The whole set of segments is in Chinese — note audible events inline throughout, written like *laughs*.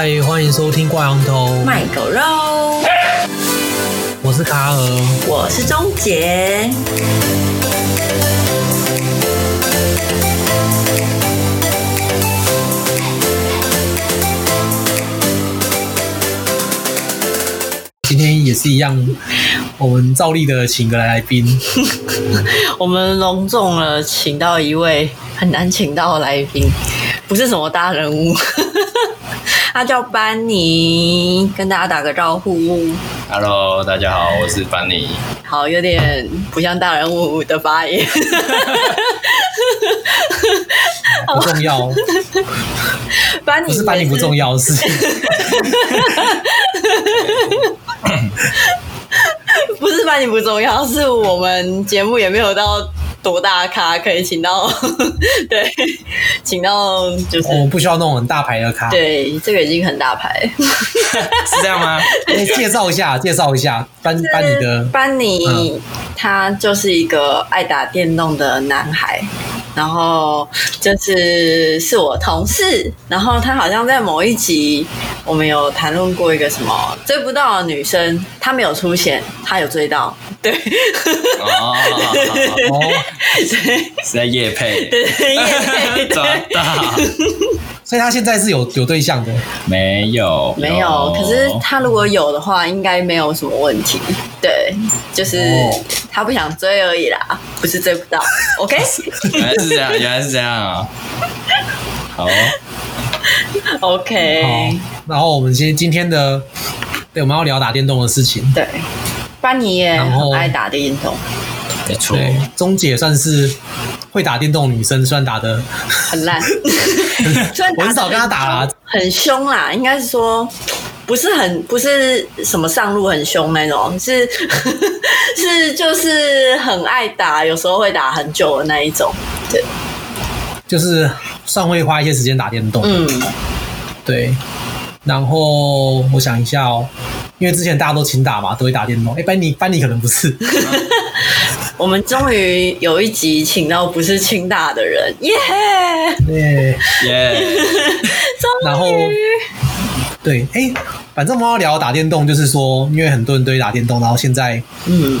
嗨，欢迎收听挂羊头卖狗肉。我是卡尔，我是钟杰。今天也是一样，我们照例的请个来来宾。*laughs* 我们隆重了，请到一位很难请到的来宾，不是什么大人物，他叫班尼，跟大家打个招呼。Hello，大家好，我是班尼。好，有点不像大人物的发言。*laughs* 不重要。班尼不是班尼不重要的事情。*laughs* 不是班尼不重要，是我们节目也没有到多大咖可以请到，*laughs* 对，请到就是我不需要那种很大牌的咖，对，这个已经很大牌，*laughs* 是这样吗？*laughs* 介绍一下，介绍一下班班尼的班尼，嗯、他就是一个爱打电动的男孩。然后就是是我同事，然后他好像在某一集我们有谈论过一个什么追不到的女生，他没有出现，他有追到，对，哦，是 *laughs* 在夜配，对，夜配抓到，所以他现在是有有对象的，没有，没有，可是他如果有的话，应该没有什么问题，对，就是他不想追而已啦，不是追不到，OK？原来。是这样，原来是这样。啊！好，OK。好，然后我们今今天的，对，我们要聊打电动的事情。对，班尼也很爱打电动，没错。钟姐算是会打电动女生，虽然打的很烂，*laughs* 我很少跟她打啦，很凶啦，应该是说不是很不是什么上路很凶那种，是 *laughs* 是就是很爱打，有时候会打很久的那一种。对，就是算会花一些时间打电动。嗯，对。然后我想一下哦，因为之前大家都勤打嘛，都会打电动。哎，班尼，班尼可能不是。*laughs* 我们终于有一集请到不是勤打的人，耶耶耶！终于。然后，对，哎，反正我们要聊打电动，就是说，因为很多人都会打电动，然后现在，嗯。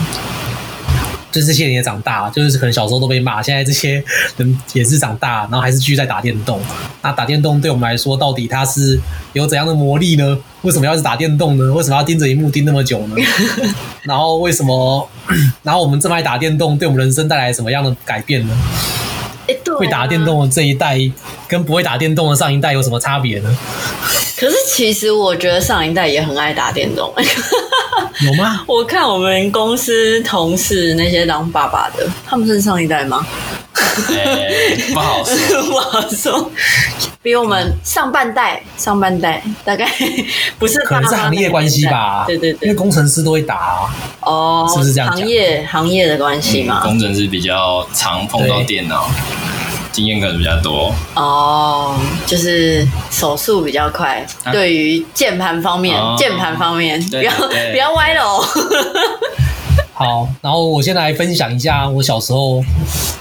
就是这些人也长大，就是可能小时候都被骂，现在这些人也是长大，然后还是继续在打电动。那打电动对我们来说，到底它是有怎样的魔力呢？为什么要是打电动呢？为什么要盯着荧幕盯那么久呢？*laughs* 然后为什么？然后我们这么爱打电动，对我们人生带来什么样的改变呢？会打电动的这一代跟不会打电动的上一代有什么差别呢？可是其实我觉得上一代也很爱打电动。*laughs* 有吗？我看我们公司同事那些当爸爸的，他们是上一代吗？欸、不好说，*laughs* 不好说。比我们上半代，上半代大概不是，可能是行业关系吧？对对对，因为工程师都会打啊。哦，是不是这样？行业行业的关系嘛、嗯？工程师比较常碰到电脑。经验可能比较多哦，就是手速比较快。啊、对于键盘方面，键盘、哦、方面不要不要歪了哦。*laughs* 好，然后我先来分享一下我小时候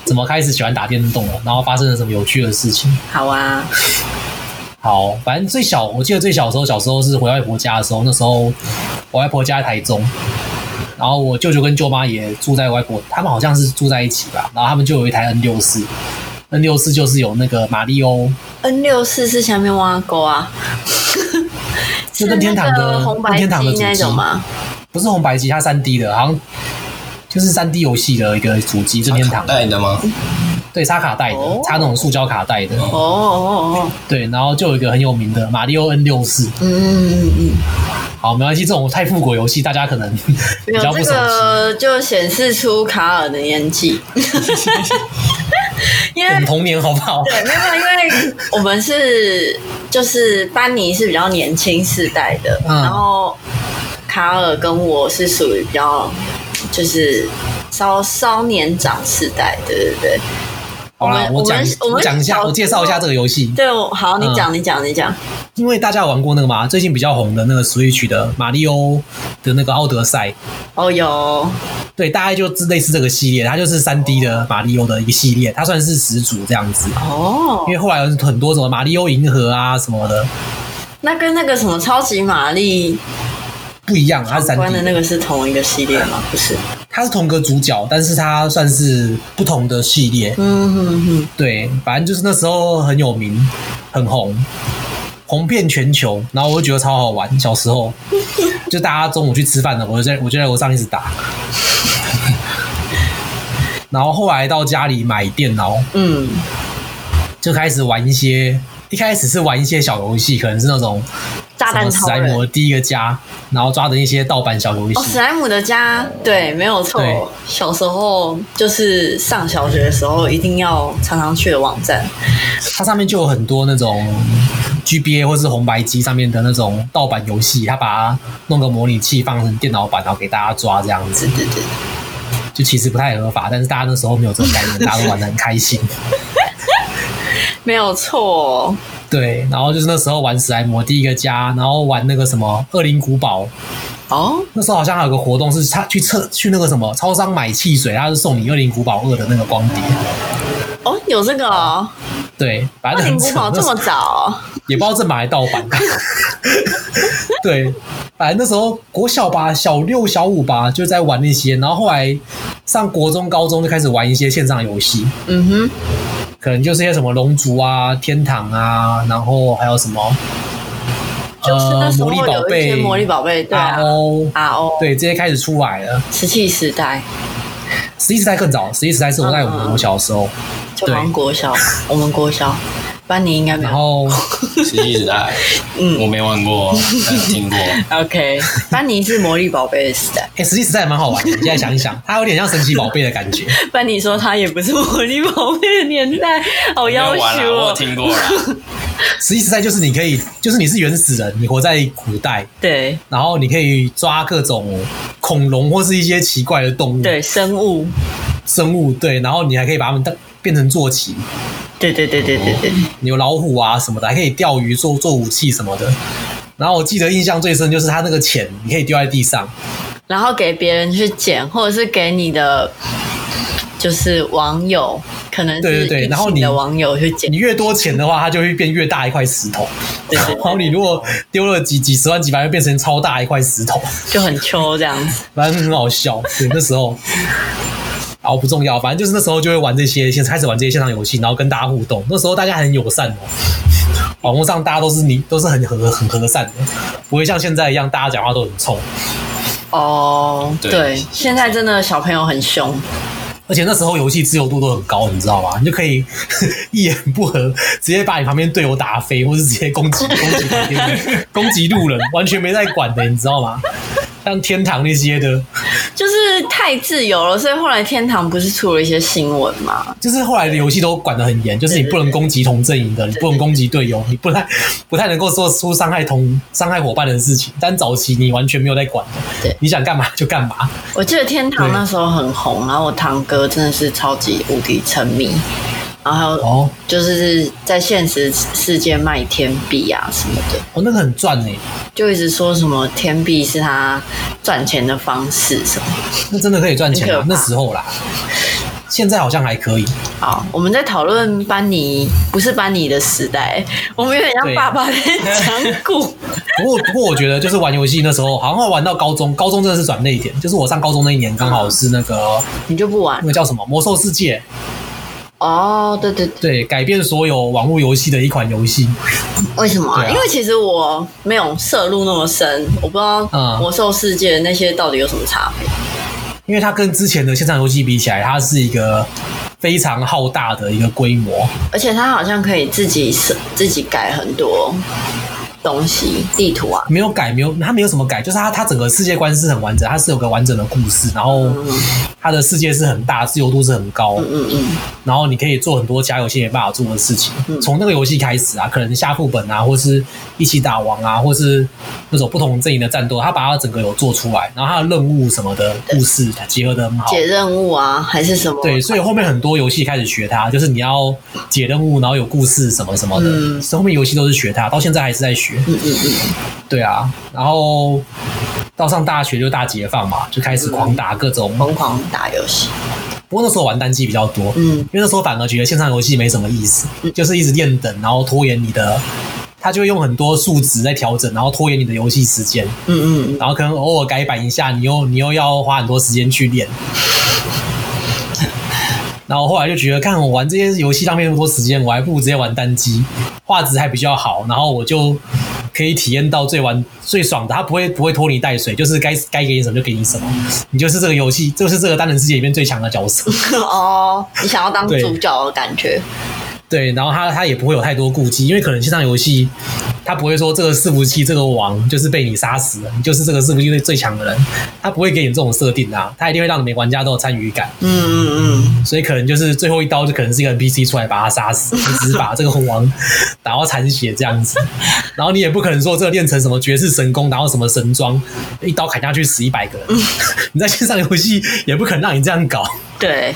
怎么开始喜欢打电动，然后发生了什么有趣的事情。好啊，好，反正最小，我记得最小的时候，小时候是回外婆家的时候，那时候我外婆家在台中，然后我舅舅跟舅妈也住在外婆，他们好像是住在一起吧，然后他们就有一台 N 六四。N 六四就是有那个马里欧，N 六四是下面挖沟啊，是 *laughs* 任天堂的红白机那种吗？不是红白机，它三 D 的，好像就是三 D 游戏的一个主机，任天堂带的吗？对，插卡带的，插那种塑胶卡带的。哦哦哦，对，然后就有一个很有名的马里欧 N 六四。嗯嗯嗯嗯。好，没关系，这种太复古游戏，大家可能 *laughs* 比较不熟悉。这个就显示出卡尔的年纪。因为我们童年好不好？对，没有，因为我们是就是班尼是比较年轻世代的，嗯、然后卡尔跟我是属于比较就是稍稍年长世代，对对对。好啦，我讲我们讲一下，我介绍一下这个游戏。对，好，你讲，你讲，你讲。因为大家有玩过那个嘛，最近比较红的那个 Switch 的马里欧的那个奥德赛。哦，有。对，大概就类似这个系列，它就是三 D 的马里欧的一个系列，它算是始祖这样子。哦。因为后来有很多什么马里欧银河啊什么的。那跟那个什么超级玛丽不一样，它是三 D 的那个是同一个系列吗？不是，它是同个主角，但是它算是不同的系列。嗯哼哼，对，反正就是那时候很有名，很红，红遍全球。然后我就觉得超好玩，小时候 *laughs* 就大家中午去吃饭了，我就在我就在楼上一直打。*laughs* 然后后来到家里买电脑，嗯，就开始玩一些。一开始是玩一些小游戏，可能是那种炸弹史莱姆的第一个家，然后抓的一些盗版小游戏。哦，史莱姆的家，对，没有错。小时候就是上小学的时候，一定要常常去的网站。它上面就有很多那种 GBA 或是红白机上面的那种盗版游戏，它把它弄个模拟器放成电脑版，然后给大家抓这样子。对对对。就其实不太合法，但是大家那时候没有这种概念，大家都玩的很开心。没有错，对，然后就是那时候玩史莱姆第一个家，然后玩那个什么恶灵古堡。哦，那时候好像还有个活动，是他去测去那个什么超商买汽水，他是送你恶灵古堡二的那个光碟。哦，有这个哦。对，恶灵古堡这么早，也不知道正版还盗版。*laughs* 对，反正那时候国小吧，小六小五吧，就在玩那些，然后后来上国中、高中就开始玩一些线上游戏。嗯哼。可能就是些什么龙族啊、天堂啊，然后还有什么，呃，魔力宝贝、魔力宝贝、对啊，RO、RO，对，这些开始出来了。石器时代，石器时代更早，石器时代是我在我们国小的时候，就我们国小，我们国小。班尼应该没有。然后，石器时代，嗯，我没玩过，听过。OK，班尼是魔力宝贝的时代。哎、欸，石器时代也蛮好玩的。你现在想一想，它有点像神奇宝贝的感觉。*laughs* 班尼说他也不是魔力宝贝的年代，好要求我。我听过了。*laughs* 石器时代就是你可以，就是你是原始人，你活在古代，对，然后你可以抓各种恐龙或是一些奇怪的动物，对，生物，生物，对，然后你还可以把它们当变成坐骑。对对对对对对，你有老虎啊什么的，还可以钓鱼做做武器什么的。然后我记得印象最深就是他那个钱，你可以丢在地上，然后给别人去捡，或者是给你的就是网友，可能对对对，然后你的网友去捡。你越多钱的话，它就会变越大一块石头。对，对，然后你如果丢了几几十万几百万，变成超大一块石头，就很秋这样子，*laughs* 反正很好笑。对，那时候。好不重要，反正就是那时候就会玩这些，先开始玩这些线上游戏，然后跟大家互动。那时候大家很友善哦，网络上大家都是你都是很和很和善的，不会像现在一样大家讲话都很冲。哦，对，现在真的小朋友很凶，而且那时候游戏自由度都很高，你知道吗？你就可以 *laughs* 一言不合直接把你旁边队友打飞，或是直接攻击攻击攻击路人，完全没在管的，你知道吗？像天堂那些的，就是太自由了，所以后来天堂不是出了一些新闻嘛？就是后来的游戏都管得很严，就是你不能攻击同阵营的，你不能攻击队友，你不太 *laughs* 不太能够做出伤害同伤害伙伴的事情。但早期你完全没有在管的，对，你想干嘛就干嘛。我记得天堂那时候很红，然后我堂哥真的是超级无敌沉迷。然后还有就是在现实世界卖天币啊什么的，哦，那个很赚呢，就一直说什么天币是他赚钱的方式什么，那真的可以赚钱啊？那时候啦，现在好像还可以。好，我们在讨论班尼，不是班尼的时代，我们有点像爸爸在讲古。不 *laughs* 过不过，我觉得就是玩游戏那时候，好像玩到高中，高中真的是转捩点，就是我上高中那一年，刚好是那个你就不玩。那个叫什么？魔兽世界。哦，oh, 对对对，对，改变所有网络游戏的一款游戏。为什么啊？啊因为其实我没有涉入那么深，我不知道魔兽世界那些到底有什么差别。因为它跟之前的线上游戏比起来，它是一个非常浩大的一个规模，而且它好像可以自己设、自己改很多。东西地图啊，没有改，没有，它没有什么改，就是它它整个世界观是很完整，它是有个完整的故事，然后它的世界是很大，自由度是很高，嗯嗯嗯，然后你可以做很多其他游戏没办法做的事情。从那个游戏开始啊，可能下副本啊，或是一起打王啊，或是那种不同阵营的战斗，它把它整个有做出来，然后它的任务什么的故事结合的很好，解任务啊还是什么？对，所以后面很多游戏开始学它，就是你要解任务，然后有故事什么什么的，嗯，所以后面游戏都是学它，到现在还是在学。嗯嗯嗯，对啊，然后到上大学就大解放嘛，就开始狂打各种疯狂打游戏。不过那时候玩单机比较多，嗯，因为那时候反而觉得线上游戏没什么意思，嗯、就是一直练等，然后拖延你的他就会用很多数值在调整，然后拖延你的游戏时间。嗯嗯，然后可能偶尔改版一下，你又你又要花很多时间去练。然后后来就觉得，看我玩这些游戏浪费那么多时间，我还不如直接玩单机，画质还比较好，然后我就可以体验到最玩最爽的。它不会不会拖泥带水，就是该该给你什么就给你什么，你就是这个游戏，就是这个单人世界里面最强的角色。*laughs* 哦，你想要当主角的感觉。对，然后他他也不会有太多顾忌，因为可能线上游戏他不会说这个伺服器这个王就是被你杀死了，你就是这个伺服器最最强的人，他不会给你这种设定啊，他一定会让你每玩家都有参与感。嗯嗯嗯，所以可能就是最后一刀就可能是一个 NPC 出来把他杀死，*laughs* 只是把这个红王打到残血这样子，然后你也不可能说这个练成什么绝世神功，然后什么神装，一刀砍下去死一百个人，*laughs* 你在线上游戏也不可能让你这样搞。对。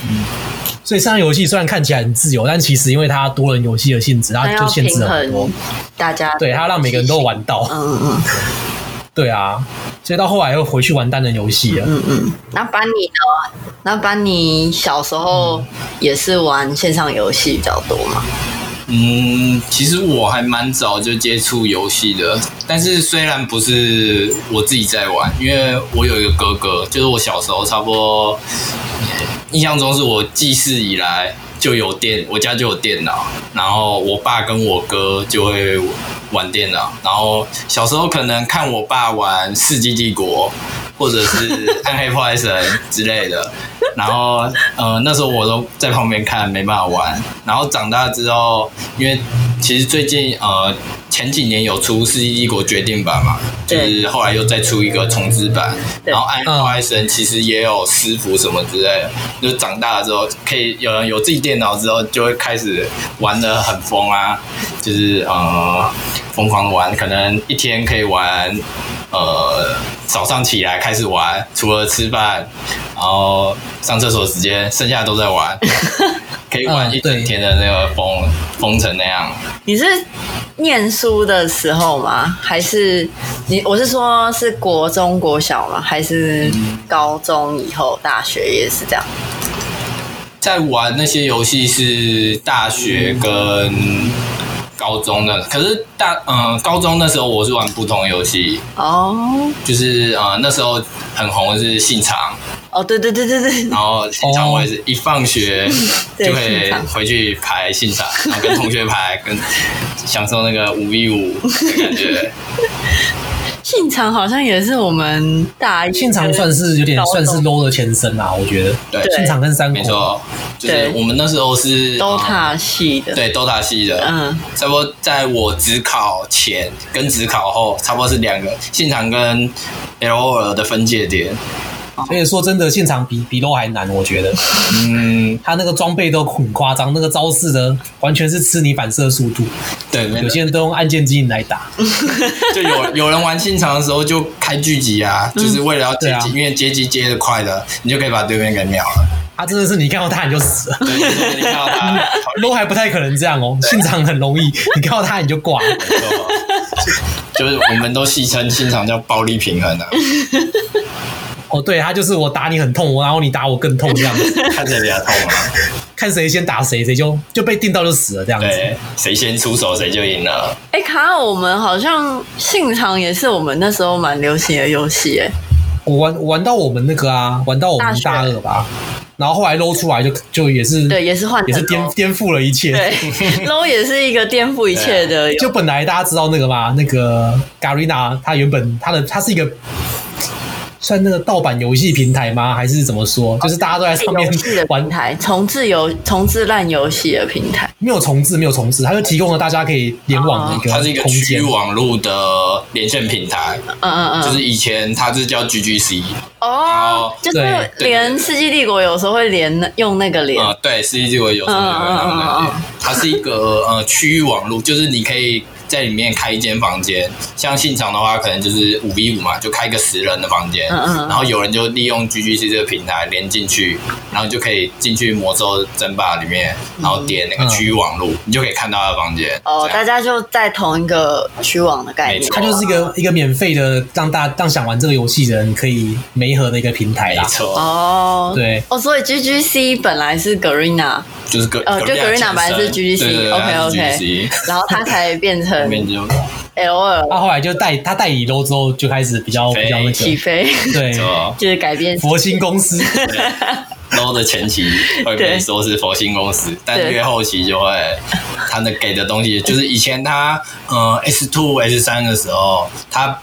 所以线上游戏虽然看起来很自由，但其实因为它多人游戏的性质，它就限制很多。大家对它让每个人都玩到。嗯嗯嗯。*laughs* 对啊，所以到后来又回去玩单人游戏了。嗯嗯。那班尼呢？那班尼小时候也是玩线上游戏比较多吗？嗯，其实我还蛮早就接触游戏的，但是虽然不是我自己在玩，因为我有一个哥哥，就是我小时候差不多。印象中是我记事以来就有电，我家就有电脑，然后我爸跟我哥就会玩电脑，然后小时候可能看我爸玩《世纪帝国》或者是《暗黑破坏神》之类的，然后呃那时候我都在旁边看，没办法玩，然后长大之后，因为其实最近呃。前几年有出《世纪帝国》决定版嘛，就是后来又再出一个重置版，然后《暗黑神》其实也有私服什么之类的，就长大了之后可以有人有自己电脑之后，就会开始玩的很疯啊，就是呃疯狂玩，可能一天可以玩呃早上起来开始玩，除了吃饭，然后上厕所时间，剩下都在玩。*laughs* 可以玩一整天的那个疯疯成那样。你是念书的时候吗？还是你？我是说，是国中、国小吗？还是高中以后、大学也是这样？在玩那些游戏是大学跟高中的，可是大嗯、呃，高中那时候我是玩不同游戏。哦，就是呃那时候很红的是信长。哦，对对对对对，然后信长我也是一放学 *laughs* 就会回去排信长，然后跟同学排，跟享受那个五 v 五的感觉。*laughs* 信长好像也是我们大一，信长算是有点算是 low 的前身啦，我觉得。对，信长跟三国，没错，就是我们那时候是 DOTA 系的，对 DOTA 系的，嗯，差不多在我职考前跟职考后，差不多是两个信长跟 LOL 的分界点。所以说真的，现场比比 LOL 还难，我觉得。*laughs* 嗯，他那个装备都很夸张，那个招式呢完全是吃你反射速度。对，有些人都用按键机来打。*laughs* 就有有人玩现场的时候就开聚集啊，就是为了要接击，因为接击接的快的，你就可以把对面给秒了。他真的是你看到他你就死了。对，你看到他，LOL 还不太可能这样哦，现场很容易，你看到他你就挂了。*laughs* 就是我们都戏称现场叫暴力平衡的。哦，对，他就是我打你很痛，然后你打我更痛这样子，*laughs* 看谁比较痛啊？*laughs* 看谁先打谁，谁就就被定到就死了这样子。对，谁先出手谁就赢了。哎、欸，卡，我们好像信长也是我们那时候蛮流行的游戏哎。我玩我玩到我们那个啊，玩到我们大二吧，然后后来 low 出来就就也是对，也是换也是颠颠覆了一切。对，*laughs* low 也是一个颠覆一切的。就本来大家知道那个嘛，那个 Garena，他原本他的他是一个。算那个盗版游戏平台吗？还是怎么说？就是大家都在上面玩台重置游重置烂游戏的平台，没有重置，没有重置，它就提供了大家可以联网的一个，它是一个区域网络的连线平台。嗯嗯嗯，就是以前它是叫 GGC 哦，就是连世纪帝国有时候会连用那个连。啊，对，世纪帝国有时候会用那个连。它是一个呃区域网络，就是你可以。在里面开一间房间，像信长的话，可能就是五 v 五嘛，就开一个十人的房间，嗯嗯，然后有人就利用 GGC 这个平台连进去，然后就可以进去魔兽争霸里面，然后点那个区域网络，嗯、你就可以看到他的房间。哦，大家就在同一个区网的概念，它就是一个一个免费的，让大让想玩这个游戏的人可以媒合的一个平台啦。没错。哦，对。哦，所以 GGC 本来是 Garena，就是 Garena，呃，就 Garena 本来是 GGC，OK OK，然后它才变成。很后面就 L 二，他后来就代他代理 low 之后就开始比较比较那个起飞，对，就是改变佛心公司。Low 的前期会被说是佛心公司，但越后期就会他的给的东西，就是以前他呃 S two S 三的时候，他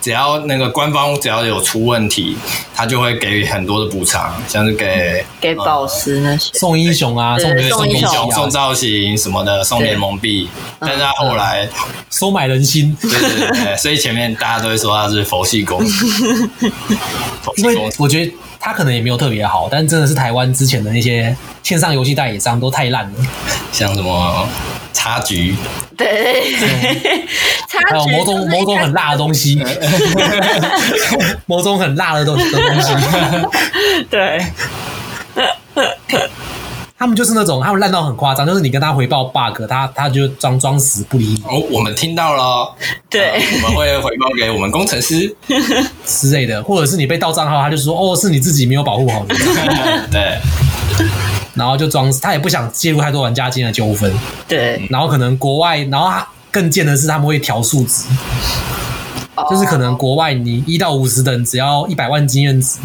只要那个官方只要有出问题，他就会给很多的补偿，像是给给宝石那些送英雄啊，送送英雄、送造型什么的，送联盟币，但是他后来收买人心，对对对，所以前面大家都会说他是佛系公司，*laughs* 佛系公司。我觉得。他可能也没有特别好，但真的是台湾之前的那些线上游戏代理商都太烂了，像什么差局，对，*laughs* 还有某种 *laughs* 某种很辣的东西，某种很辣的东的东西，对。他们就是那种，他们烂到很夸张，就是你跟他回报 bug，他他就装装死不理你。哦，我们听到了，对、呃，我们会回报给我们工程师之类的，或者是你被盗账号，他就说哦，是你自己没有保护好你。*laughs* 对，然后就装死，他也不想介入太多玩家间的纠纷。对，然后可能国外，然后他更贱的是他们会调数值，就是可能国外你一到五十等只要一百万经验值。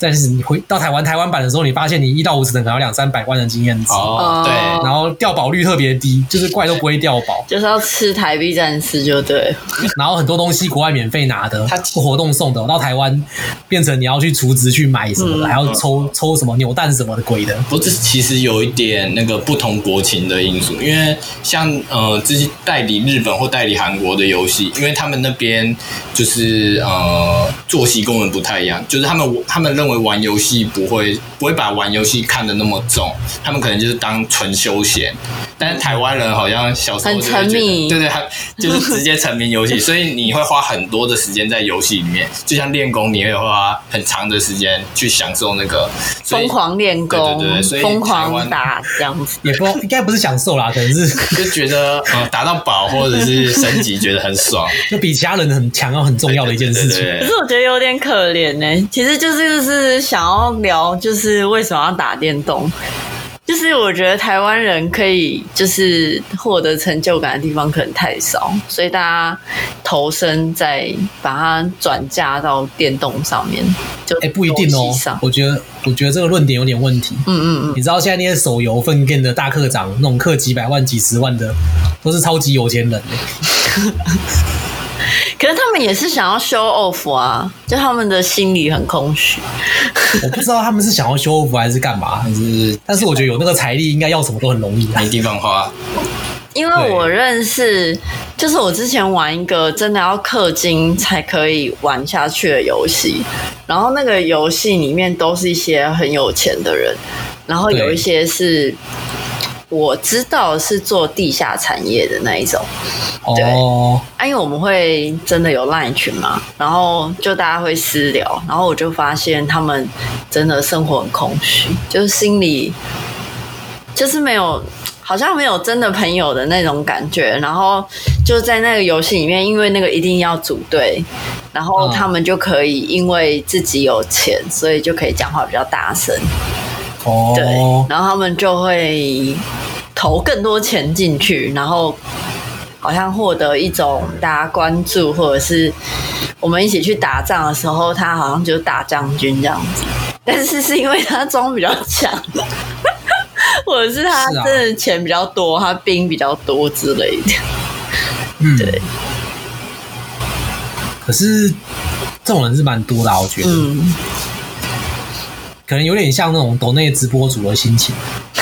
但是你回到台湾台湾版的时候，你发现你一到五十等可能要两三百万的经验值哦，对，然后掉宝率特别低，就是怪都不会掉宝，就是要吃台币战士就对。然后很多东西国外免费拿的，它活动送的，到台湾变成你要去储值去买什么的，嗯、还要抽抽什么扭蛋什么的鬼的。不，这其实有一点那个不同国情的因素，因为像呃这些代理日本或代理韩国的游戏，因为他们那边就是呃作息跟我们不太一样，就是他们他们认为。会玩游戏不会不会把玩游戏看得那么重，他们可能就是当纯休闲。但是台湾人好像小时候就很沉迷，对对，他就是直接沉迷游戏，*laughs* 所以你会花很多的时间在游戏里面，就像练功，你会花很长的时间去享受那个疯狂练功，对对对，所以疯狂打这样子，也不应该不是享受啦，可能是 *laughs* 就觉得呃打到宝或者是升级觉得很爽，*laughs* 就比其他人很强要很重要的一件事情。可是我觉得有点可怜呢、欸，其实就是就是想要聊，就是为什么要打电动。就是我觉得台湾人可以就是获得成就感的地方可能太少，所以大家投身在把它转嫁到电动上面，就哎、欸、不一定哦。我觉得我觉得这个论点有点问题。嗯嗯嗯，你知道现在那些手游分店的大课长，那种氪几百万、几十万的，都是超级有钱人。*laughs* 可是他们也是想要 show off 啊，就他们的心里很空虚。我不知道他们是想要 show off 还是干嘛，还是，但是我觉得有那个财力，应该要什么都很容易，没地方花。因为我认识，就是我之前玩一个真的要氪金才可以玩下去的游戏，然后那个游戏里面都是一些很有钱的人，然后有一些是。我知道是做地下产业的那一种，对，啊，因为我们会真的有 LINE 群嘛，然后就大家会私聊，然后我就发现他们真的生活很空虚，就是心里就是没有，好像没有真的朋友的那种感觉，然后就在那个游戏里面，因为那个一定要组队，然后他们就可以因为自己有钱，所以就可以讲话比较大声。哦，对，然后他们就会投更多钱进去，然后好像获得一种大家关注，或者是我们一起去打仗的时候，他好像就是大将军这样子。但是是因为他装比较强，或者是他真的钱比较多，他兵比较多之类的。嗯，对。可是这种人是蛮多的，我觉得。嗯。可能有点像那种抖内直播主的心情，*laughs*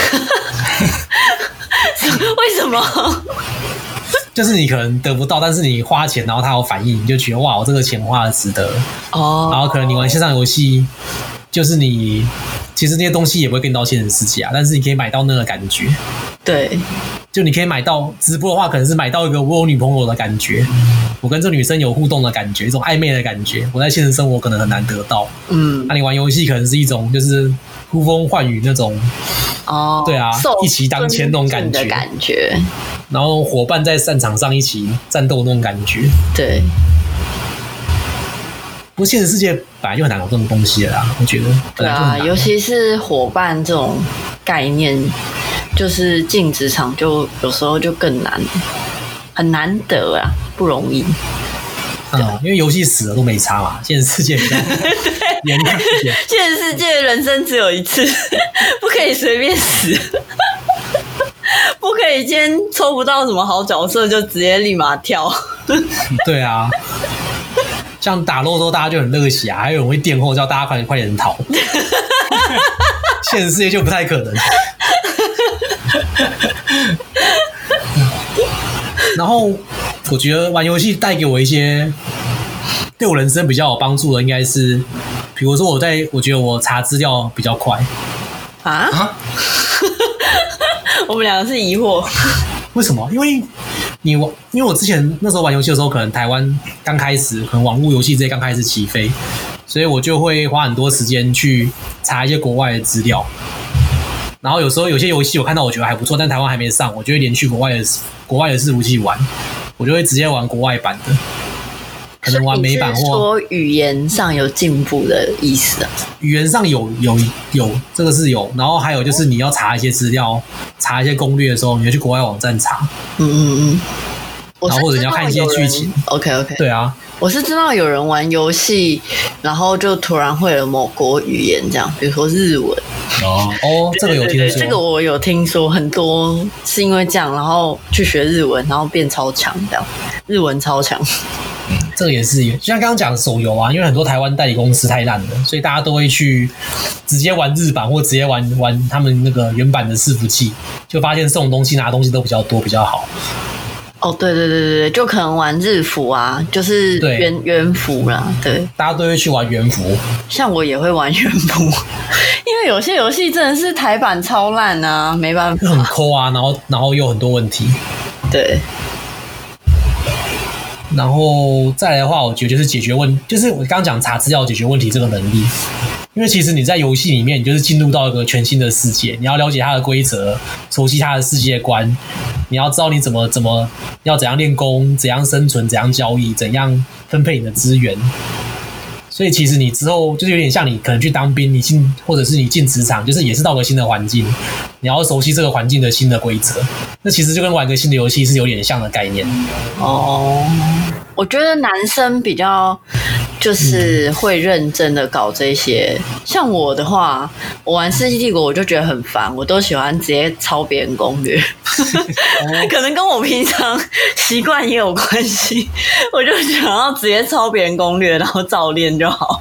为什么？*laughs* 就是你可能得不到，但是你花钱，然后他有反应，你就觉得哇，我这个钱花的值得哦。然后可能你玩线上游戏，就是你其实那些东西也不会跟到现实世界啊，但是你可以买到那个感觉，对。就你可以买到直播的话，可能是买到一个我有女朋友的感觉，我跟这女生有互动的感觉，一种暧昧的感觉，我在现实生活可能很难得到。嗯，那你玩游戏可能是一种就是呼风唤雨那种，哦，对啊，一骑当千那种感觉，感觉，然后伙伴在战场上一起战斗那种感觉，对。不过现实世界本来就很难有这种东西了啦，我觉得。对啊，尤其是伙伴这种概念。就是进职场就有时候就更难，很难得啊，不容易。嗯，因为游戏死了都没差嘛，现实世界比较 *laughs* 严格一点。现实世界人生只有一次，*laughs* 不可以随便死，*laughs* 不可以今天抽不到什么好角色就直接立马跳。对啊，像打洛州大家就很热血啊，还有人会电后叫大家快点快点逃。现实世界就不太可能。然后我觉得玩游戏带给我一些对我人生比较有帮助的，应该是，比如说我在我觉得我查资料比较快啊。*laughs* 我们两个是疑惑，为什么？因为你玩，因为我之前那时候玩游戏的时候，可能台湾刚开始，可能网络游戏这些刚开始起飞，所以我就会花很多时间去查一些国外的资料。然后有时候有些游戏我看到我觉得还不错，但台湾还没上，我就会连去国外的国外的伺服器玩，我就会直接玩国外版的，可能玩美版或说语言上有进步的意思啊。语言上有有有这个是有，然后还有就是你要查一些资料、查一些攻略的时候，你要去国外网站查。嗯嗯嗯。然后或者你要看一些剧情。OK OK。对啊。我是知道有人玩游戏，然后就突然会了某国语言，这样，比如说日文。哦哦，这个有听说。这个我有听说，很多是因为这样，然后去学日文，然后变超强，这样，日文超强。嗯，这个也是，就像刚刚讲的手游啊，因为很多台湾代理公司太烂了，所以大家都会去直接玩日版，或直接玩玩他们那个原版的伺服器，就发现送东西拿东西都比较多，比较好。哦，对对对对对，就可能玩日服啊，就是原原服啦，对，大家都会去玩原服。像我也会玩原服，*laughs* 因为有些游戏真的是台版超烂啊，没办法，很抠啊，然后然后又很多问题。对，然后再来的话，我觉得就是解决问，就是我刚刚讲查资料解决问题这个能力。因为其实你在游戏里面，你就是进入到一个全新的世界，你要了解它的规则，熟悉它的世界观，你要知道你怎么怎么要怎样练功，怎样生存，怎样交易，怎样分配你的资源。所以其实你之后就是有点像你可能去当兵，你进或者是你进职场，就是也是到个新的环境，你要熟悉这个环境的新的规则。那其实就跟玩个新的游戏是有点像的概念。哦，我觉得男生比较。就是会认真的搞这些，像我的话，我玩《世纪帝国》我就觉得很烦，我都喜欢直接抄别人攻略，*laughs* 可能跟我平常习惯也有关系，我就想要直接抄别人攻略，然后照练就好。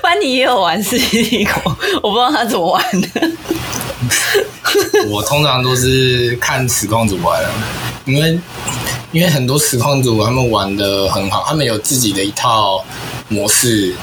班尼也有玩《世纪帝国》，我不知道他怎么玩的。我通常都是看实况主玩，因为。因为很多实况组他们玩的很好，他们有自己的一套模式，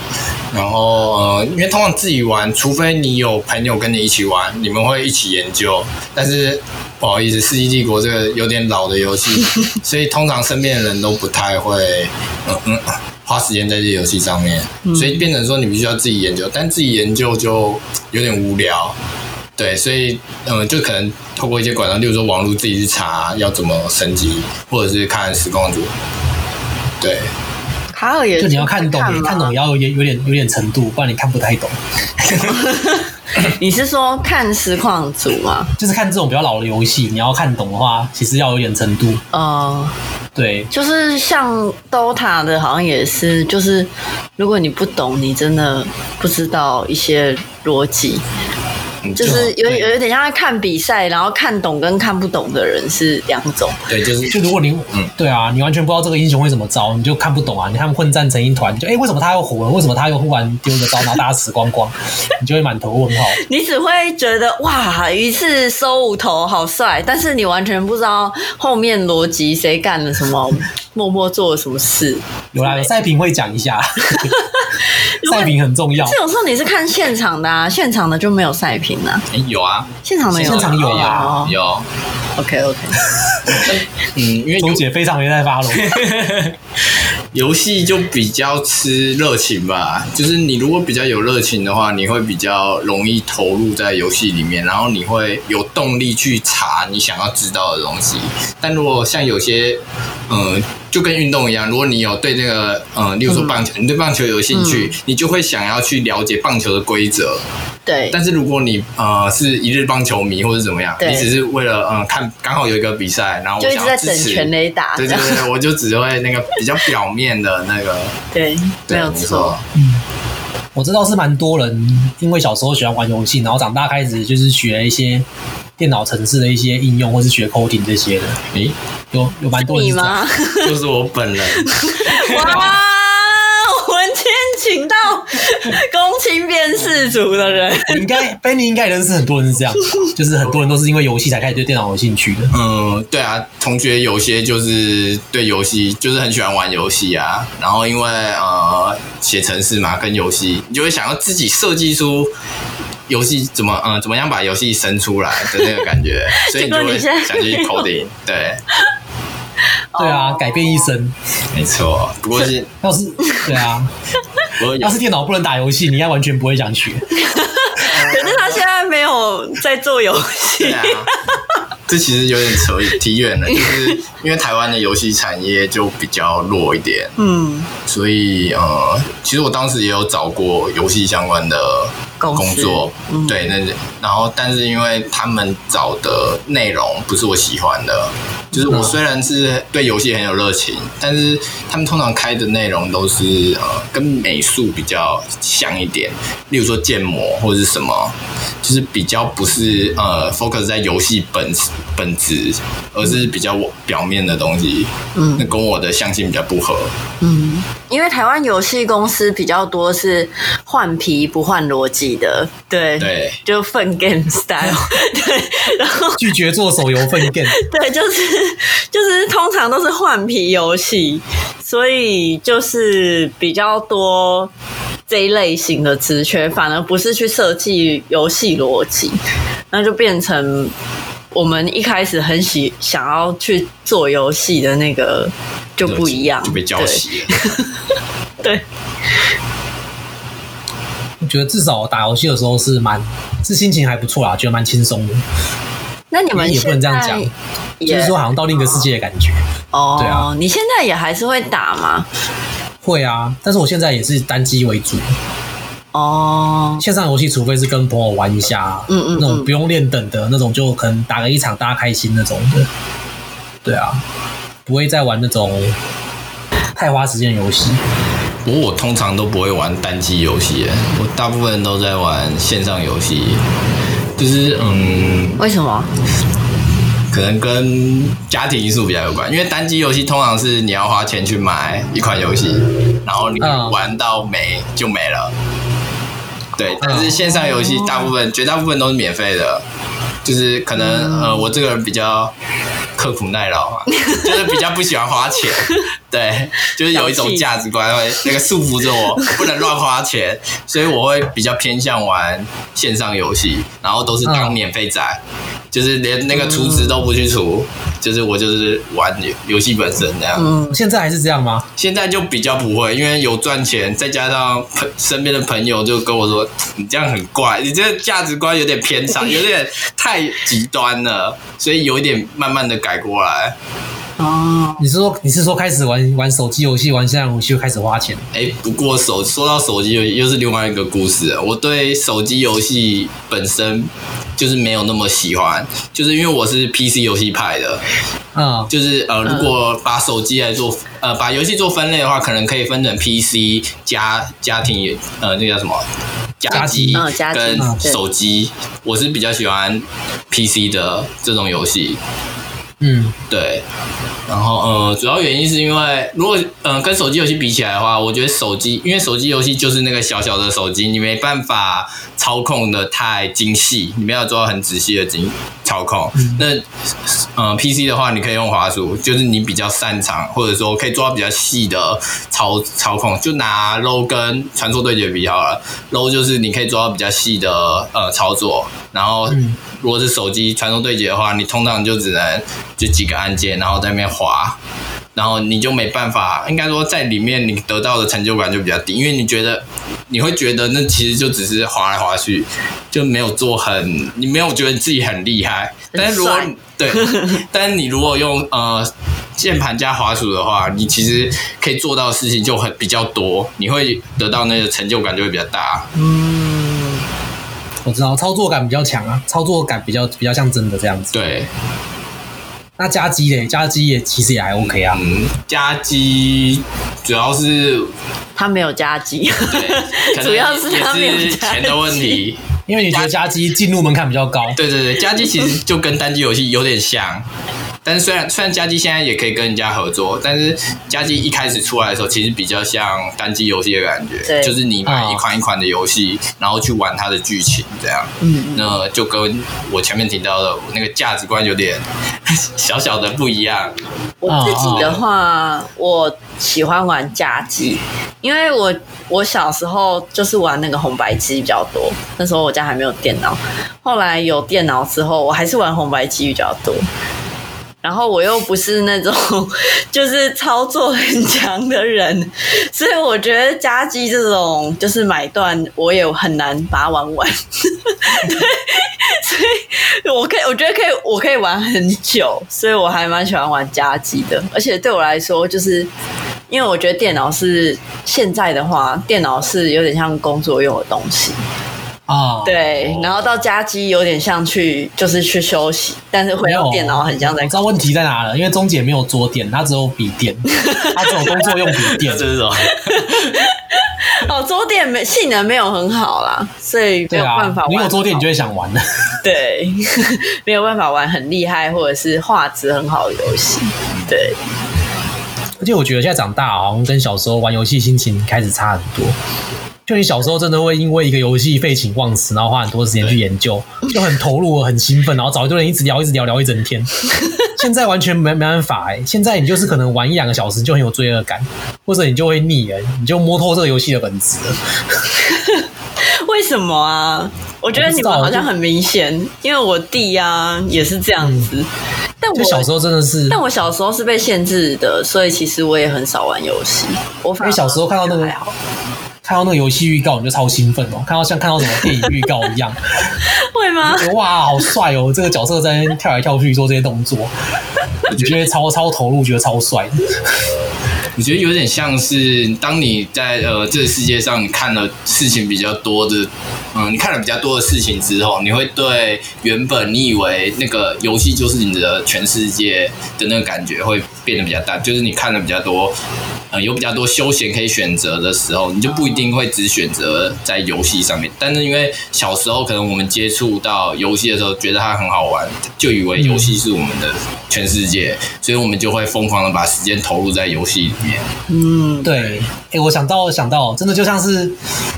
然后呃，因为通常自己玩，除非你有朋友跟你一起玩，你们会一起研究。但是不好意思，《世纪帝国》这个有点老的游戏，*laughs* 所以通常身边的人都不太会嗯嗯花时间在这游戏上面，所以变成说你必须要自己研究，但自己研究就有点无聊。对，所以嗯，就可能透过一些管道，例如说网络自己去查要怎么升级，或者是看实况主。对，卡尔也是就你要看懂，看懂也要有有点有点程度，不然你看不太懂。*laughs* 你是说看实况组吗？就是看这种比较老的游戏，你要看懂的话，其实要有点程度。哦、uh，对，就是像 DOTA 的，好像也是，就是如果你不懂，你真的不知道一些逻辑。就是有有有点像在看比赛，然后看懂跟看不懂的人是两种。对，就是就如果你嗯，对啊，你完全不知道这个英雄会怎么招，你就看不懂啊。你看混战成一团，就哎、欸，为什么他又火了？为什么他又忽然丢个招，然后大家死光光？*laughs* 你就会满头问号。你只会觉得哇，一次收五头好帅，但是你完全不知道后面逻辑谁干了什么，默默做了什么事。有啦，有赛评会讲一下。*laughs* 赛评很重要。这种时候你是看现场的啊，现场的就没有赛评啊。有啊，现场的有，现场有啊，哦、有。OK OK。*laughs* 嗯，因为钟姐非常没在发了。*laughs* 游戏就比较吃热情吧，就是你如果比较有热情的话，你会比较容易投入在游戏里面，然后你会有动力去查你想要知道的东西。但如果像有些，嗯。就跟运动一样，如果你有对那个呃，例如说棒球，嗯、你对棒球有兴趣，嗯、你就会想要去了解棒球的规则。对。但是如果你呃是一日棒球迷或者怎么样，你只是为了嗯、呃、看刚好有一个比赛，然后我想要支持，就一直在等全垒打。对对对，我就只会那个比较表面的那个。*laughs* 对，对没有错。嗯。我知道是蛮多人，因为小时候喜欢玩游戏，然后长大开始就是学一些电脑程式的一些应用，或是学 coding 这些的。诶，有有蛮多人是这样。你吗？*laughs* 就是我本人。*laughs* 哇！请到公亲变世族的人，你应该 Benny 应该认识很多人是这样，*laughs* 就是很多人都是因为游戏才开始对电脑有兴趣的。嗯，对啊，同学有些就是对游戏就是很喜欢玩游戏啊，然后因为呃写程式嘛，跟游戏，你就会想要自己设计出游戏怎么嗯怎么样把游戏生出来的那个感觉，所以你就会想去 coding，对。*laughs* 对啊，改变一生，没错。不过是要是对啊，*laughs* 要是电脑不能打游戏，你应该完全不会想学。*laughs* 可是他现在没有在做游戏。啊、这其实有点扯提远了，就是因为台湾的游戏产业就比较弱一点。嗯，所以呃，其实我当时也有找过游戏相关的工作，嗯、对，那然后但是因为他们找的内容不是我喜欢的。就是我虽然是对游戏很有热情，但是他们通常开的内容都是呃跟美术比较像一点，例如说建模或者是什么，就是比较不是呃 focus 在游戏本本质，而是比较表面的东西。嗯，那跟我的相性比较不合。嗯，因为台湾游戏公司比较多是换皮不换逻辑的，对对，就粪 game style，*laughs* 对，然后拒绝做手游粪 game，*laughs* 对，就是。就是通常都是换皮游戏，所以就是比较多这一类型的职缺，反而不是去设计游戏逻辑，那就变成我们一开始很喜想要去做游戏的那个就不一样，就被浇熄了。*laughs* 对，我觉得至少打游戏的时候是蛮是心情还不错啦，觉得蛮轻松的。那你们也不能这样讲，就是说好像到另一个世界的感觉。哦，对啊，你现在也还是会打吗？会啊，但是我现在也是单机为主。哦，线上游戏除非是跟朋友玩一下，嗯嗯，那种不用练等的那种，就可能打个一场大家开心那种的。对啊，不会再玩那种太花时间的游戏。不过我通常都不会玩单机游戏，我大部分都在玩线上游戏。就是嗯，为什么？可能跟家庭因素比较有关，因为单机游戏通常是你要花钱去买一款游戏，然后你玩到没就没了。对，但是线上游戏大部分、绝大部分都是免费的，就是可能呃，我这个人比较刻苦耐劳嘛，*laughs* 就是比较不喜欢花钱。*laughs* 对，就是有一种价值观会那个束缚着我，不能乱花钱，所以我会比较偏向玩线上游戏，然后都是当免费仔，就是连那个厨子都不去除，就是我就是玩游游戏本身这样。嗯，现在还是这样吗？现在就比较不会，因为有赚钱，再加上朋身边的朋友就跟我说，你这样很怪，你这个价值观有点偏差，*laughs* 有点太极端了，所以有一点慢慢的改过来。哦，你是说你是说开始玩玩手机游戏，玩线上游戏就开始花钱？哎、欸，不过手说到手机游戏，又是另外一个故事了。我对手机游戏本身就是没有那么喜欢，就是因为我是 PC 游戏派的。嗯，就是呃，如果把手机来做呃，把游戏做分类的话，可能可以分成 PC 家家庭呃，那个叫什么家机跟手机。我是比较喜欢 PC 的这种游戏。嗯，对，然后呃，主要原因是因为如果呃跟手机游戏比起来的话，我觉得手机因为手机游戏就是那个小小的手机，你没办法操控的太精细，你没有做到很仔细的精操控。嗯、那呃 PC 的话，你可以用滑鼠，就是你比较擅长或者说可以做到比较细的操操控。就拿 low 跟传说对决比好了，low 就是你可以做到比较细的呃操作，然后。嗯如果是手机传说对决的话，你通常就只能就几个按键，然后在那边滑，然后你就没办法，应该说在里面你得到的成就感就比较低，因为你觉得你会觉得那其实就只是滑来滑去，就没有做很，你没有觉得自己很厉害。但是如果对，但是你如果用呃键盘加滑鼠的话，你其实可以做到的事情就很比较多，你会得到那个成就感就会比较大。嗯，我知道操作感比较强啊，操作感比较比较像真的这样子。对。那加鸡嘞？加鸡也其实也还 OK 啊。嗯，加鸡主要是他没有加鸡，主要是他没有钱的问题。因为你觉得加鸡进入门槛比较高。对对对，加鸡其实就跟单机游戏有点像。但是虽然虽然家机现在也可以跟人家合作，但是家机一开始出来的时候，其实比较像单机游戏的感觉，就是你买一款一款的游戏，哦、然后去玩它的剧情这样。嗯，那就跟我前面提到的那个价值观有点 *laughs* 小小的不一样。我自己的话，哦、我喜欢玩家机，因为我我小时候就是玩那个红白机比较多，那时候我家还没有电脑，后来有电脑之后，我还是玩红白机比较多。然后我又不是那种就是操作很强的人，所以我觉得加机这种就是买断，我也很难把它玩完。*laughs* 对，所以我可以，我觉得可以，我可以玩很久，所以我还蛮喜欢玩加机的。而且对我来说，就是因为我觉得电脑是现在的话，电脑是有点像工作用的东西。啊，对，然后到家机有点像去，就是去休息，但是回到电脑很像在。知道问题在哪了？因为中姐没有桌垫，她只有笔电，她只有工作用笔电，*laughs* 这种。*laughs* 哦，桌垫没性能没有很好啦，所以没有办法玩。你有桌垫，你就会想玩的。对，*laughs* 没有办法玩很厉害或者是画质很好的游戏。对。而且我觉得现在长大，好像跟小时候玩游戏心情开始差很多。就你小时候真的会因为一个游戏废寝忘食，然后花很多时间去研究，就很投入、很兴奋，然后找一堆人一直聊、一直聊、聊一整天。*laughs* 现在完全没没办法哎、欸！现在你就是可能玩一两个小时就很有罪恶感，或者你就会腻了，你就摸透这个游戏的本质了。*laughs* 为什么啊？我觉得你们好像很明显，因为我弟啊也是这样子。嗯、但我小时候真的是，但我小时候是被限制的，所以其实我也很少玩游戏。我反而小时候看到那个。看到那个游戏预告，你就超兴奋哦！看到像看到什么电影预告一样，*laughs* 会吗？哇，好帅哦！这个角色在跳来跳去做这些动作，我觉得超超投入，觉得超帅。我觉得有点像是当你在呃这个世界上你看了事情比较多的，嗯，你看了比较多的事情之后，你会对原本你以为那个游戏就是你的全世界的那个感觉会变得比较大，就是你看了比较多。有比较多休闲可以选择的时候，你就不一定会只选择在游戏上面。但是因为小时候可能我们接触到游戏的时候，觉得它很好玩，就以为游戏是我们的全世界，所以我们就会疯狂的把时间投入在游戏里面。嗯，对。我想到，想到，真的就像是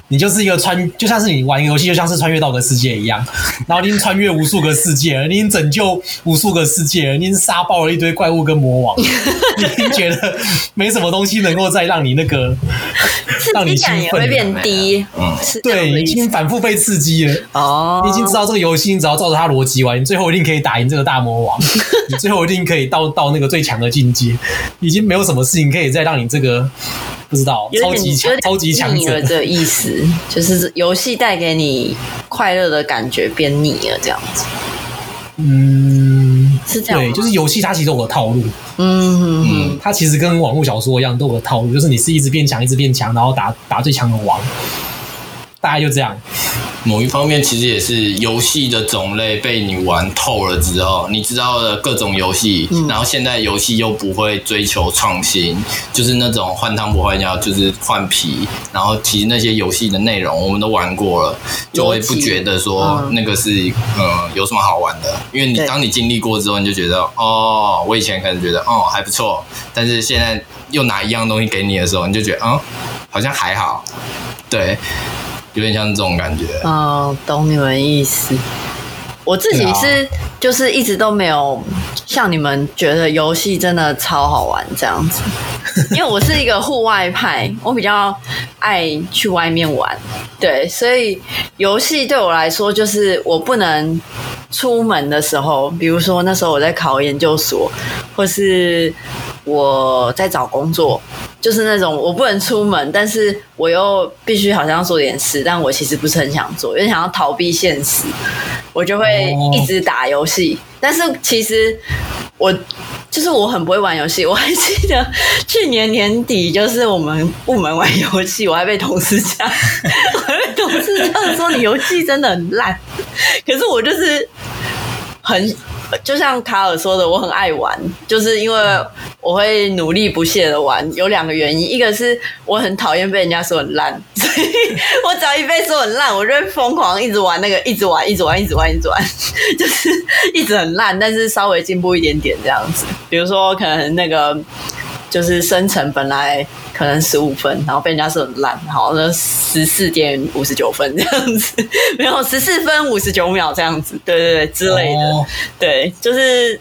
你就是一个穿，就像是你玩游戏，就像是穿越到个世界一样。然后你已经穿越无数个世界了，你已经拯救无数个世界了，你已经杀爆了一堆怪物跟魔王，你已经觉得没什么东西能够再让你那个 *laughs* 让你兴奋也会变低。嗯，对，已经反复被刺激了。哦，你已经知道这个游戏，你只要照着它逻辑玩，你最后一定可以打赢这个大魔王，*laughs* 你最后一定可以到到那个最强的境界。已经没有什么事情可以再让你这个不知道超级强、超级强者的意思，*laughs* 就是游戏带给你快乐的感觉变腻了，这样子。嗯，是这样。对，就是游戏它其实有个套路。嗯嗯，它其实跟网络小说一样，都有个套路，就是你是一直变强，一直变强，然后打打最强的王。大概就这样。某一方面，其实也是游戏的种类被你玩透了之后，你知道了各种游戏，嗯、然后现在游戏又不会追求创新，就是那种换汤不换药，就是换皮。然后其实那些游戏的内容我们都玩过了，就会不觉得说那个是嗯，嗯有什么好玩的，因为你当你经历过之后，你就觉得哦，我以前可能觉得哦还不错，但是现在又拿一样东西给你的时候，你就觉得嗯好像还好，对。有点像这种感觉哦，懂你们意思。我自己是就是一直都没有像你们觉得游戏真的超好玩这样子，*laughs* 因为我是一个户外派，我比较爱去外面玩，对，所以游戏对我来说就是我不能出门的时候，比如说那时候我在考研究所，或是我在找工作。就是那种我不能出门，但是我又必须好像要做点事，但我其实不是很想做，因为想要逃避现实，我就会一直打游戏。但是其实我就是我很不会玩游戏，我还记得去年年底，就是我们部门玩游戏，我还被同事讲，*laughs* 我还被同事这样说，你游戏真的很烂。可是我就是很。就像卡尔说的，我很爱玩，就是因为我会努力不懈的玩。有两个原因，一个是我很讨厌被人家说很烂，*laughs* 所以我只要一被说很烂，我就会疯狂一直玩那个，一直玩，一直玩，一直玩，一直玩，*laughs* 就是一直很烂，但是稍微进步一点点这样子。比如说，可能那个。就是生成本来可能十五分，然后被人家说很烂，好，那十四点五十九分 *laughs* 这样子，没有十四分五十九秒这样子，对对对之类的，哦、对，就是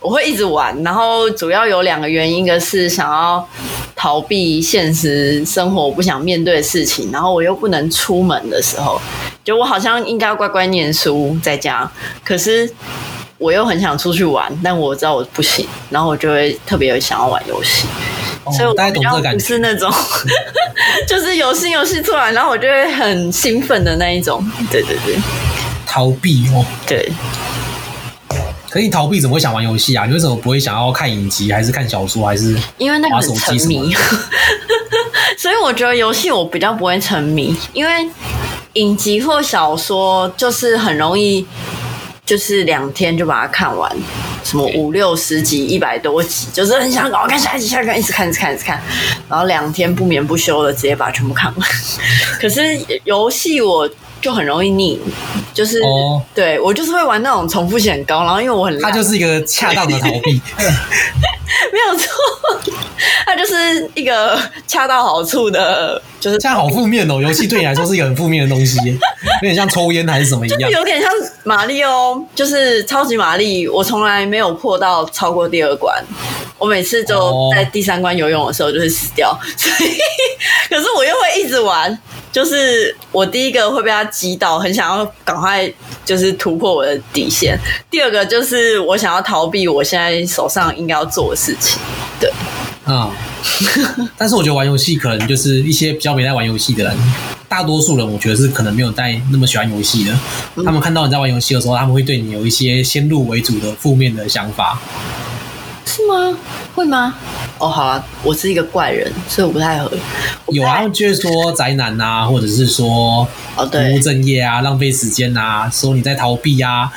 我会一直玩，然后主要有两个原因，一个是想要逃避现实生活我不想面对的事情，然后我又不能出门的时候，就我好像应该要乖乖念书在家，可是。我又很想出去玩，但我知道我不行，然后我就会特别想要玩游戏，哦、所以我比较不是那种，*laughs* 就是有新游戏出来，然后我就会很兴奋的那一种。对对对，逃避哦，对。可以逃避，怎么会想玩游戏啊？你为什么不会想要看影集，还是看小说，还是因为那个很沉迷？*laughs* 所以我觉得游戏我比较不会沉迷，因为影集或小说就是很容易。就是两天就把它看完，什么五六十集、一百多集，就是很想赶快看下一集，下一集，一直看，一直看，一直看，然后两天不眠不休的直接把它全部看完。*laughs* 可是游戏我就很容易腻，就是、哦、对我就是会玩那种重复性很高，然后因为我很，他就是一个恰当的逃避。*laughs* *laughs* 没有错，他就是一个恰到好处的，就是现在好负面哦。游戏对你来说是一个很负面的东西，有点像抽烟还是什么一样，有点像玛丽哦，就是超级玛丽。我从来没有破到超过第二关，我每次就在第三关游泳的时候就会死掉，所以 *laughs* 可是我又会一直玩。就是我第一个会被他击倒，很想要赶快就是突破我的底线。第二个就是我想要逃避我现在手上应该要做的事情。对，啊、但是我觉得玩游戏可能就是一些比较没在玩游戏的人，大多数人我觉得是可能没有在那么喜欢游戏的。他们看到你在玩游戏的时候，他们会对你有一些先入为主的负面的想法。是吗？会吗？哦，好啊，我是一个怪人，所以我不太合。有啊，就是说宅男呐、啊，或者是说哦，对，不务正业啊，浪费时间啊，说你在逃避啊。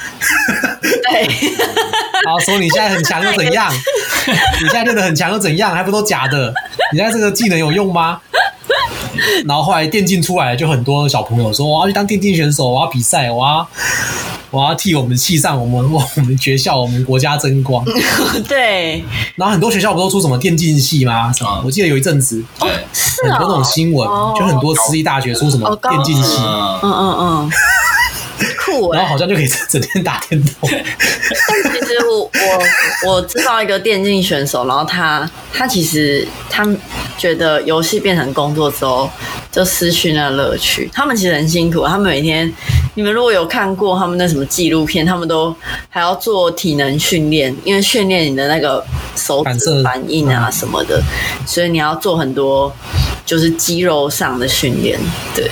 对，*laughs* 然后说你现在很强又怎样？*laughs* 你现在练得很强又怎样？还不都假的？你现在这个技能有用吗？然后后来电竞出来，就很多小朋友说我要去当电竞选手，我要比赛，我要。我要替我们系上我们我们学校我们国家争光。*laughs* 对。然后很多学校不都出什么电竞系吗？什么？我记得有一阵子，对，很多那种新闻，就很多私立大学出什么电竞系。嗯嗯嗯。酷。*laughs* 然后好像就可以整天打电动。*laughs* 但其实我我我知道一个电竞选手，然后他他其实他觉得游戏变成工作之后，就失去那乐趣。他们其实很辛苦，他们每天。你们如果有看过他们那什么纪录片，他们都还要做体能训练，因为训练你的那个手指反应啊什么的，所以你要做很多就是肌肉上的训练，对。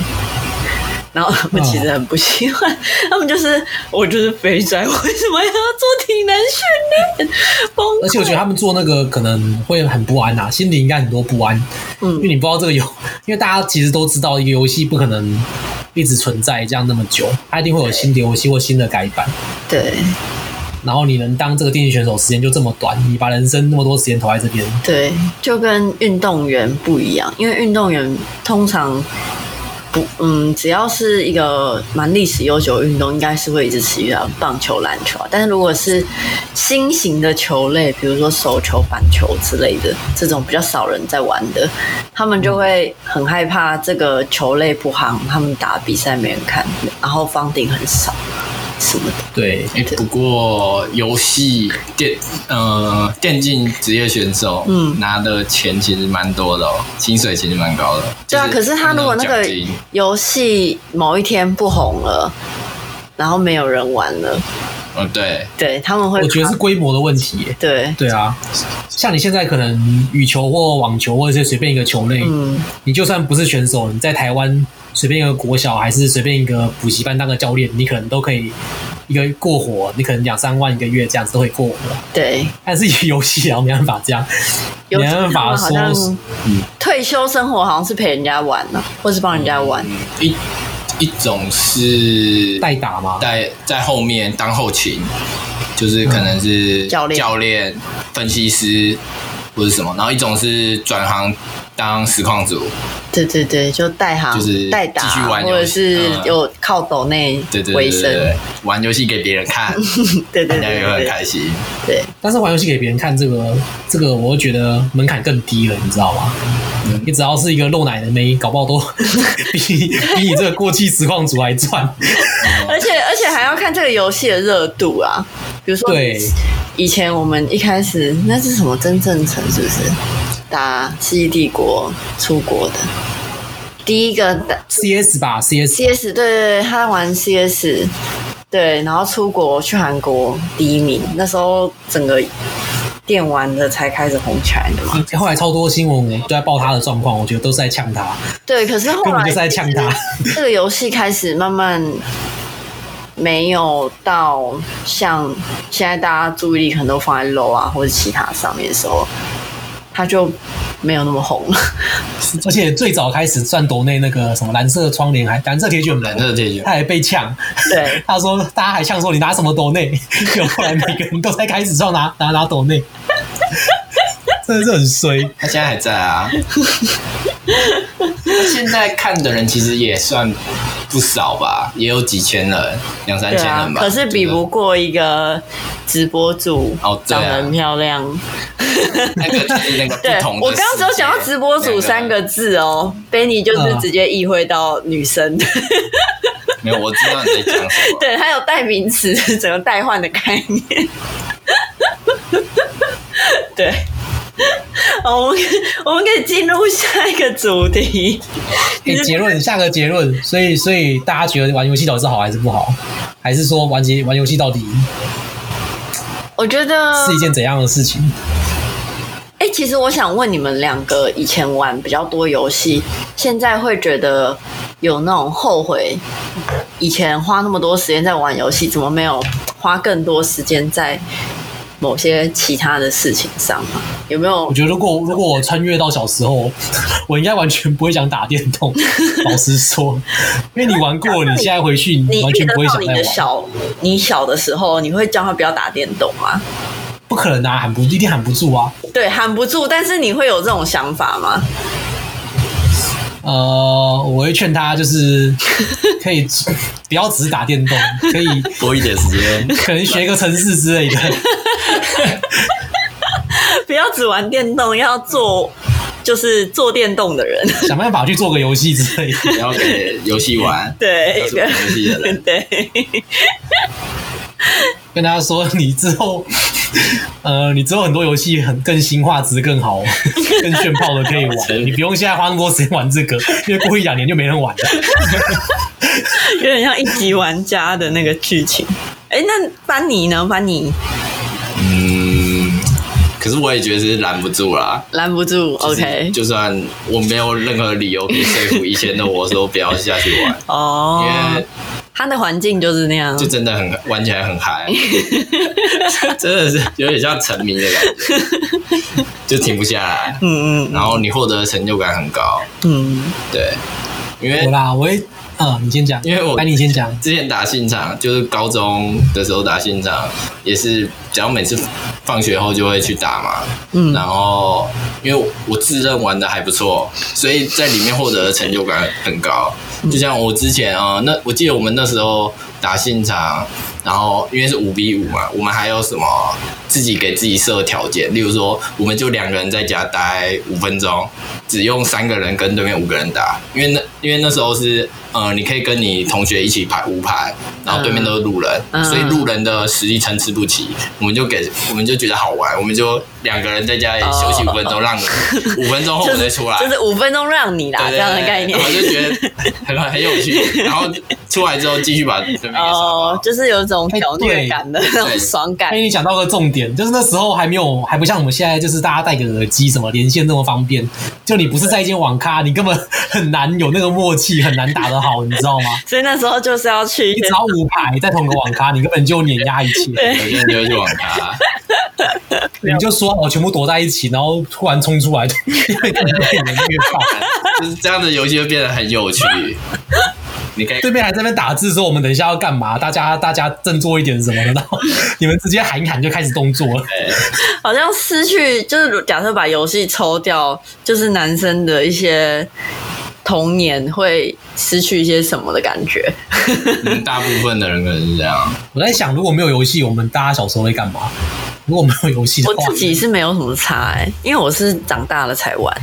然后他们其实很不喜欢，哦、*laughs* 他们就是我就是肥宅，为什么要做体能训练？*laughs* 而且我觉得他们做那个可能会很不安呐、啊，心里应该很多不安。嗯，因为你不知道这个游，*laughs* 因为大家其实都知道一个游戏不可能一直存在这样那么久，它一定会有新的游戏或新的改版。对。然后你能当这个电竞选手时间就这么短，你把人生那么多时间投在这边。对，就跟运动员不一样，因为运动员通常。不，嗯，只要是一个蛮历史悠久的运动，应该是会一直持续到棒球、篮球啊。但是如果是新型的球类，比如说手球、板球之类的，这种比较少人在玩的，他们就会很害怕这个球类不行，他们打比赛没人看，然后方顶很少。什么的？对，不过游戏电呃电竞职业选手，嗯，拿的钱其实蛮多的哦，薪水其实蛮高的。对啊，可是他如果那个游戏某一天不红了，然后没有人玩了，嗯，对，对他们会，我觉得是规模的问题。对，对啊，像你现在可能羽球或网球或者是随便一个球类，嗯，你就算不是选手，你在台湾。随便一个国小，还是随便一个补习班当个教练，你可能都可以一个过活，你可能两三万一个月这样子都会过活。对，但是游戏啊，没办法这样，没办法说，嗯，退休生活好像是陪人家玩呢，或是帮人家玩。一一种是代打吗？在在后面当后勤，就是可能是教练、教练、分析师或者什么，然后一种是转行。当实况组，对对对，就代行，就是代打，或者是有靠抖内为生，玩游戏给别人看，*laughs* 对对对，大家也会很开心。对，但是玩游戏给别人看，这个这个，我会觉得门槛更低了，你知道吗？你只要是一个露奶的妹，搞不好都 *laughs* 比比你这个过气实况组还赚。*laughs* 而且而且还要看这个游戏的热度啊，比如说，对，以前我们一开始那是什么真正城，是不是？打《世纪帝国》出国的第一个打 CS 吧，CS CS 对对对，他玩 CS 对，然后出国去韩国第一名，那时候整个电玩的才开始红起来的嘛。后来超多新闻都在报他的状况，我觉得都是在呛他。对，可是后来就是在呛他。这个游戏开始慢慢没有到像现在大家注意力可能都放在 low 啊或者其他上面的时候。他就没有那么红了，*laughs* 而且最早开始算抖内那个什么蓝色窗帘还蓝色铁卷门，蓝色铁卷，他还被呛。对，*laughs* 他说大家还呛说你拿什么抖内，就后来每个人都在开始说拿拿拿抖内，*laughs* 真的是很衰。他现在还在啊，现在看的人其实也算不少吧，也有几千人，两三千人吧。可是比不过一个直播主哦，长得很漂亮。那个就是那个不同的。我刚刚只有讲到直播主三个字哦，Benny 就是直接意会到女生。*laughs* 没有，我知道你在讲什么。*laughs* 对，他有代名词，整个代换的概念。*laughs* 对。*laughs* 好，我们我们可以进入下一个主题。*laughs* 给结论，下个结论。所以，所以大家觉得玩游戏到底是好还是不好？还是说玩游玩游戏到底？我觉得是一件怎样的事情？哎、欸，其实我想问你们两个，以前玩比较多游戏，现在会觉得有那种后悔，以前花那么多时间在玩游戏，怎么没有花更多时间在？某些其他的事情上吗？有没有？我觉得如果如果我穿越到小时候，*laughs* 我应该完全不会想打电动。*laughs* 老实说，因为你玩过，你现在回去，你完全不会想再玩。你小，你小的时候，你会叫他不要打电动吗？不可能啊，喊不一定喊不住啊。对，喊不住，但是你会有这种想法吗？呃，我会劝他，就是 *laughs* 可以不要只是打电动，可以多一点时间，可能学个程式之类的。*laughs* 不要只玩电动，要做就是做电动的人，想办法去做个游戏之类的，不要给游戏玩。*laughs* 对，游戏的人，对。跟大家说，你之后，*laughs* 呃，你之后很多游戏很更新画质更好、*laughs* 更炫炮的可以玩，你不用现在花那么多时间玩这个，因为过一两年就没人玩了。*laughs* 有点像一级玩家的那个剧情。哎、欸，那班尼呢？班尼？嗯，可是我也觉得是拦不住啦，拦不住。OK，就算我没有任何理由可以说服以前的我说不要下去玩哦，因为。他的环境就是那样，就真的很玩起来很嗨，*laughs* 真的是有点像沉迷的感觉，*laughs* 就停不下来。嗯嗯，然后你获得的成就感很高。嗯，对，因为我啦，我也，嗯，你先讲，因为我，来你先讲。之前打信场，就是高中的时候打信场，也是，只要每次放学后就会去打嘛。嗯，然后因为我自认玩的还不错，所以在里面获得的成就感很高。就像我之前啊、那我记得我们那时候打现场，然后因为是五比五嘛，我们还有什么自己给自己设条件，例如说，我们就两个人在家待五分钟，只用三个人跟对面五个人打，因为那因为那时候是呃，你可以跟你同学一起排五排，然后对面都是路人，嗯、所以路人的实力参差不齐，我们就给我们就觉得好玩，我们就两个人在家里休息五分钟，让五分钟后我们再出来，*laughs* 就是五分钟让你啦，这样的概念，我就觉得很很有趣，然后出来之后继续把对面。哦，就是有一种挑虐感的那种爽感。哎，你讲到个重点。点，就是那时候还没有，还不像我们现在，就是大家戴个耳机什么连线那么方便。就你不是在一间网咖，你根本很难有那个默契，很难打得好，你知道吗？*laughs* 所以那时候就是要去，你只要五排在同个网咖，你根本就碾压一切。对，你就去网咖，你就说好全部躲在一起，然后突然冲出来，越看越越怕，就是这样的游戏就变得很有趣。你可以对面还在那边打字说我们等一下要干嘛，大家大家振作一点什么的，然后 *laughs* 你们直接喊一喊就开始动作了。好像失去就是假设把游戏抽掉，就是男生的一些童年会失去一些什么的感觉。嗯，*laughs* 大部分的人可能是这样。我在想，如果没有游戏，我们大家小时候会干嘛？如果没有游戏的话，我自己是没有什么差哎、欸，因为我是长大了才玩。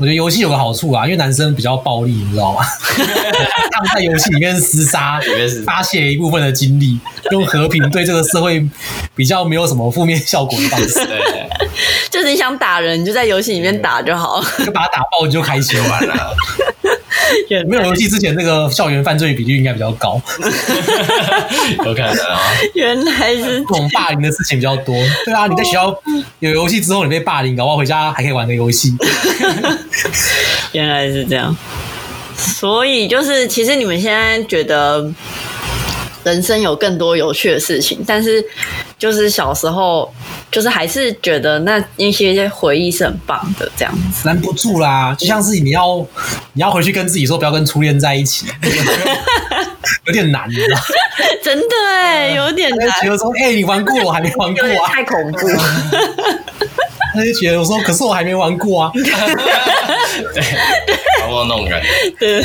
我觉得游戏有个好处啊，因为男生比较暴力，你知道吗？*laughs* 他们在游戏里面厮杀，发泄一部分的精力，用和平对这个社会比较没有什么负面效果的方式。对，*laughs* 就是你想打人，你就在游戏里面打就好，就把他打爆，你就开心完了。*laughs* *laughs* 没有游戏之前，那个校园犯罪比率应该比较高。*laughs* 有可能啊，原来是这种霸凌的事情比较多。对啊，你在学校有游戏之后，你被霸凌，搞不好回家还可以玩个游戏。*laughs* 原来是这样，所以就是其实你们现在觉得。人生有更多有趣的事情，但是就是小时候，就是还是觉得那那些回忆是很棒的，这样子拦不住啦。就像是你要你要回去跟自己说不要跟初恋在一起，*laughs* 有点难，你知道？真的哎，有点难。觉得说，哎、欸，你玩过，我还没玩过啊，太恐怖。*laughs* 他就觉得我说，可是我还没玩过啊。*laughs* 对，差不多那种感觉。对。